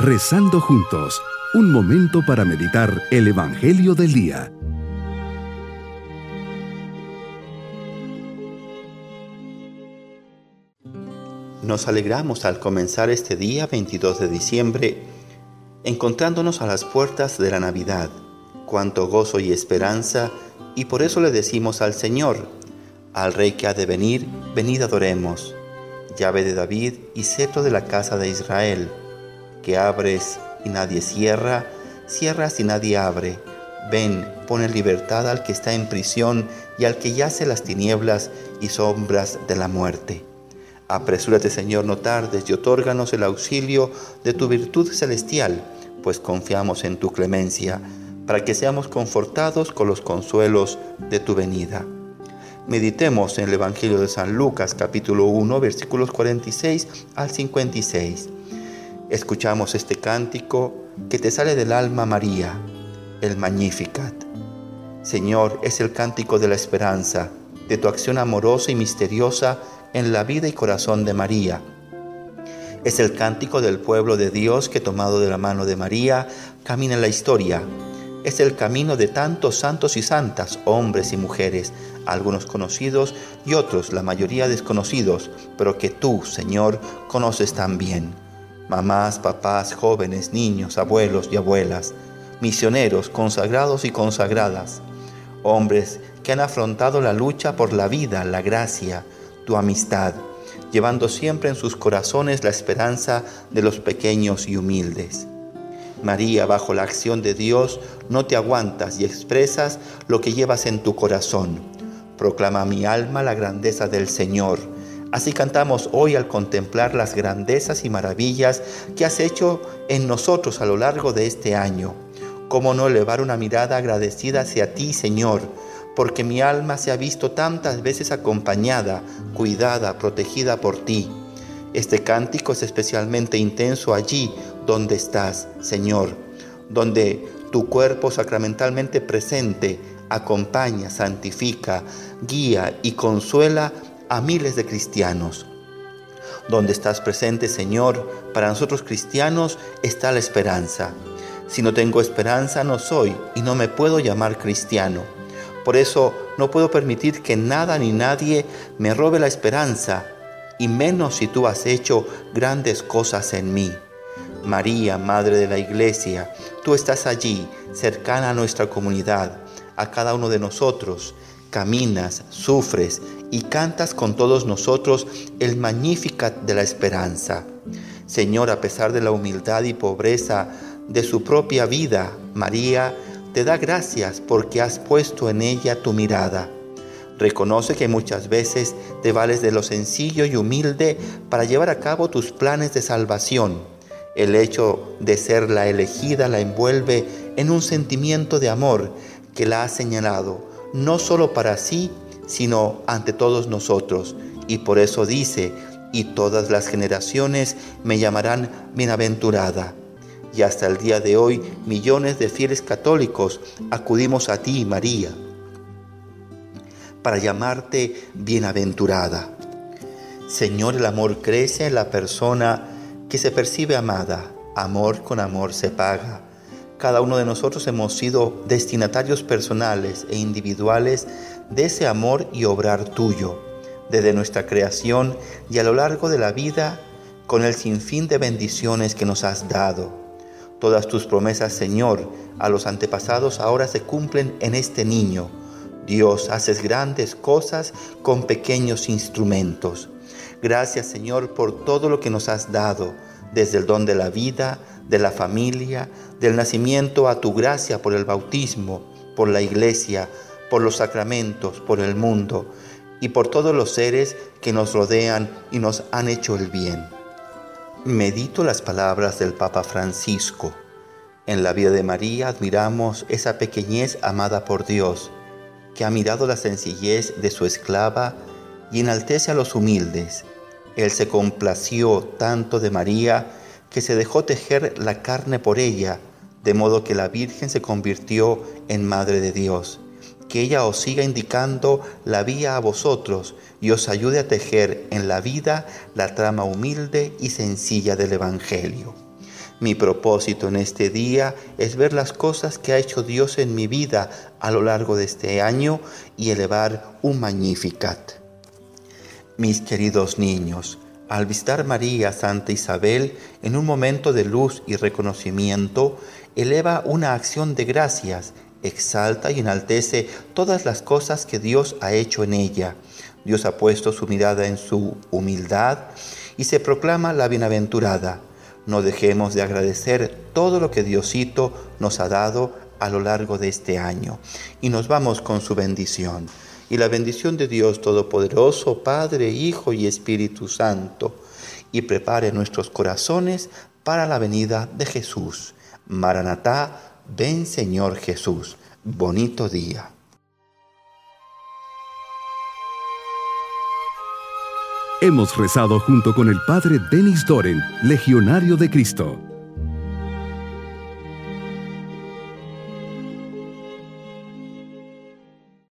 Rezando juntos, un momento para meditar el Evangelio del Día. Nos alegramos al comenzar este día 22 de diciembre, encontrándonos a las puertas de la Navidad. Cuánto gozo y esperanza, y por eso le decimos al Señor, al Rey que ha de venir, venid adoremos. Llave de David y cetro de la casa de Israel que abres y nadie cierra, cierras y nadie abre. Ven, pon en libertad al que está en prisión y al que yace las tinieblas y sombras de la muerte. Apresúrate, Señor, no tardes y otórganos el auxilio de tu virtud celestial, pues confiamos en tu clemencia, para que seamos confortados con los consuelos de tu venida. Meditemos en el Evangelio de San Lucas capítulo 1 versículos 46 al 56 escuchamos este cántico que te sale del alma María, el Magnificat. Señor, es el cántico de la esperanza, de tu acción amorosa y misteriosa en la vida y corazón de María. Es el cántico del pueblo de Dios que tomado de la mano de María camina en la historia. Es el camino de tantos santos y santas, hombres y mujeres, algunos conocidos y otros, la mayoría desconocidos, pero que tú, Señor, conoces también mamás, papás, jóvenes, niños, abuelos y abuelas, misioneros, consagrados y consagradas, hombres que han afrontado la lucha por la vida, la gracia, tu amistad, llevando siempre en sus corazones la esperanza de los pequeños y humildes. María, bajo la acción de Dios, no te aguantas y expresas lo que llevas en tu corazón. Proclama mi alma la grandeza del Señor Así cantamos hoy al contemplar las grandezas y maravillas que has hecho en nosotros a lo largo de este año. ¿Cómo no elevar una mirada agradecida hacia ti, Señor? Porque mi alma se ha visto tantas veces acompañada, cuidada, protegida por ti. Este cántico es especialmente intenso allí donde estás, Señor, donde tu cuerpo sacramentalmente presente acompaña, santifica, guía y consuela a miles de cristianos. Donde estás presente, Señor, para nosotros cristianos está la esperanza. Si no tengo esperanza, no soy y no me puedo llamar cristiano. Por eso no puedo permitir que nada ni nadie me robe la esperanza, y menos si tú has hecho grandes cosas en mí. María, Madre de la Iglesia, tú estás allí, cercana a nuestra comunidad, a cada uno de nosotros, caminas, sufres y cantas con todos nosotros el Magnificat de la esperanza. Señor, a pesar de la humildad y pobreza de su propia vida, María te da gracias porque has puesto en ella tu mirada. Reconoce que muchas veces te vales de lo sencillo y humilde para llevar a cabo tus planes de salvación. El hecho de ser la elegida la envuelve en un sentimiento de amor que la ha señalado no solo para sí, sino ante todos nosotros. Y por eso dice, y todas las generaciones me llamarán bienaventurada. Y hasta el día de hoy millones de fieles católicos acudimos a ti, María, para llamarte bienaventurada. Señor, el amor crece en la persona que se percibe amada. Amor con amor se paga. Cada uno de nosotros hemos sido destinatarios personales e individuales de ese amor y obrar tuyo, desde nuestra creación y a lo largo de la vida, con el sinfín de bendiciones que nos has dado. Todas tus promesas, Señor, a los antepasados ahora se cumplen en este niño. Dios, haces grandes cosas con pequeños instrumentos. Gracias, Señor, por todo lo que nos has dado, desde el don de la vida, de la familia, del nacimiento a tu gracia por el bautismo, por la iglesia, por los sacramentos, por el mundo y por todos los seres que nos rodean y nos han hecho el bien. Medito las palabras del Papa Francisco. En la vida de María admiramos esa pequeñez amada por Dios, que ha mirado la sencillez de su esclava y enaltece a los humildes. Él se complació tanto de María que se dejó tejer la carne por ella, de modo que la Virgen se convirtió en Madre de Dios. Que ella os siga indicando la vía a vosotros y os ayude a tejer en la vida la trama humilde y sencilla del Evangelio. Mi propósito en este día es ver las cosas que ha hecho Dios en mi vida a lo largo de este año y elevar un Magnificat. Mis queridos niños, al visitar María Santa Isabel en un momento de luz y reconocimiento, eleva una acción de gracias, exalta y enaltece todas las cosas que Dios ha hecho en ella. Dios ha puesto su mirada en su humildad y se proclama la bienaventurada. No dejemos de agradecer todo lo que Diosito nos ha dado a lo largo de este año y nos vamos con su bendición. Y la bendición de Dios Todopoderoso, Padre, Hijo y Espíritu Santo, y prepare nuestros corazones para la venida de Jesús. Maranatá, ven Señor Jesús. Bonito día. Hemos rezado junto con el Padre Denis Doren, Legionario de Cristo.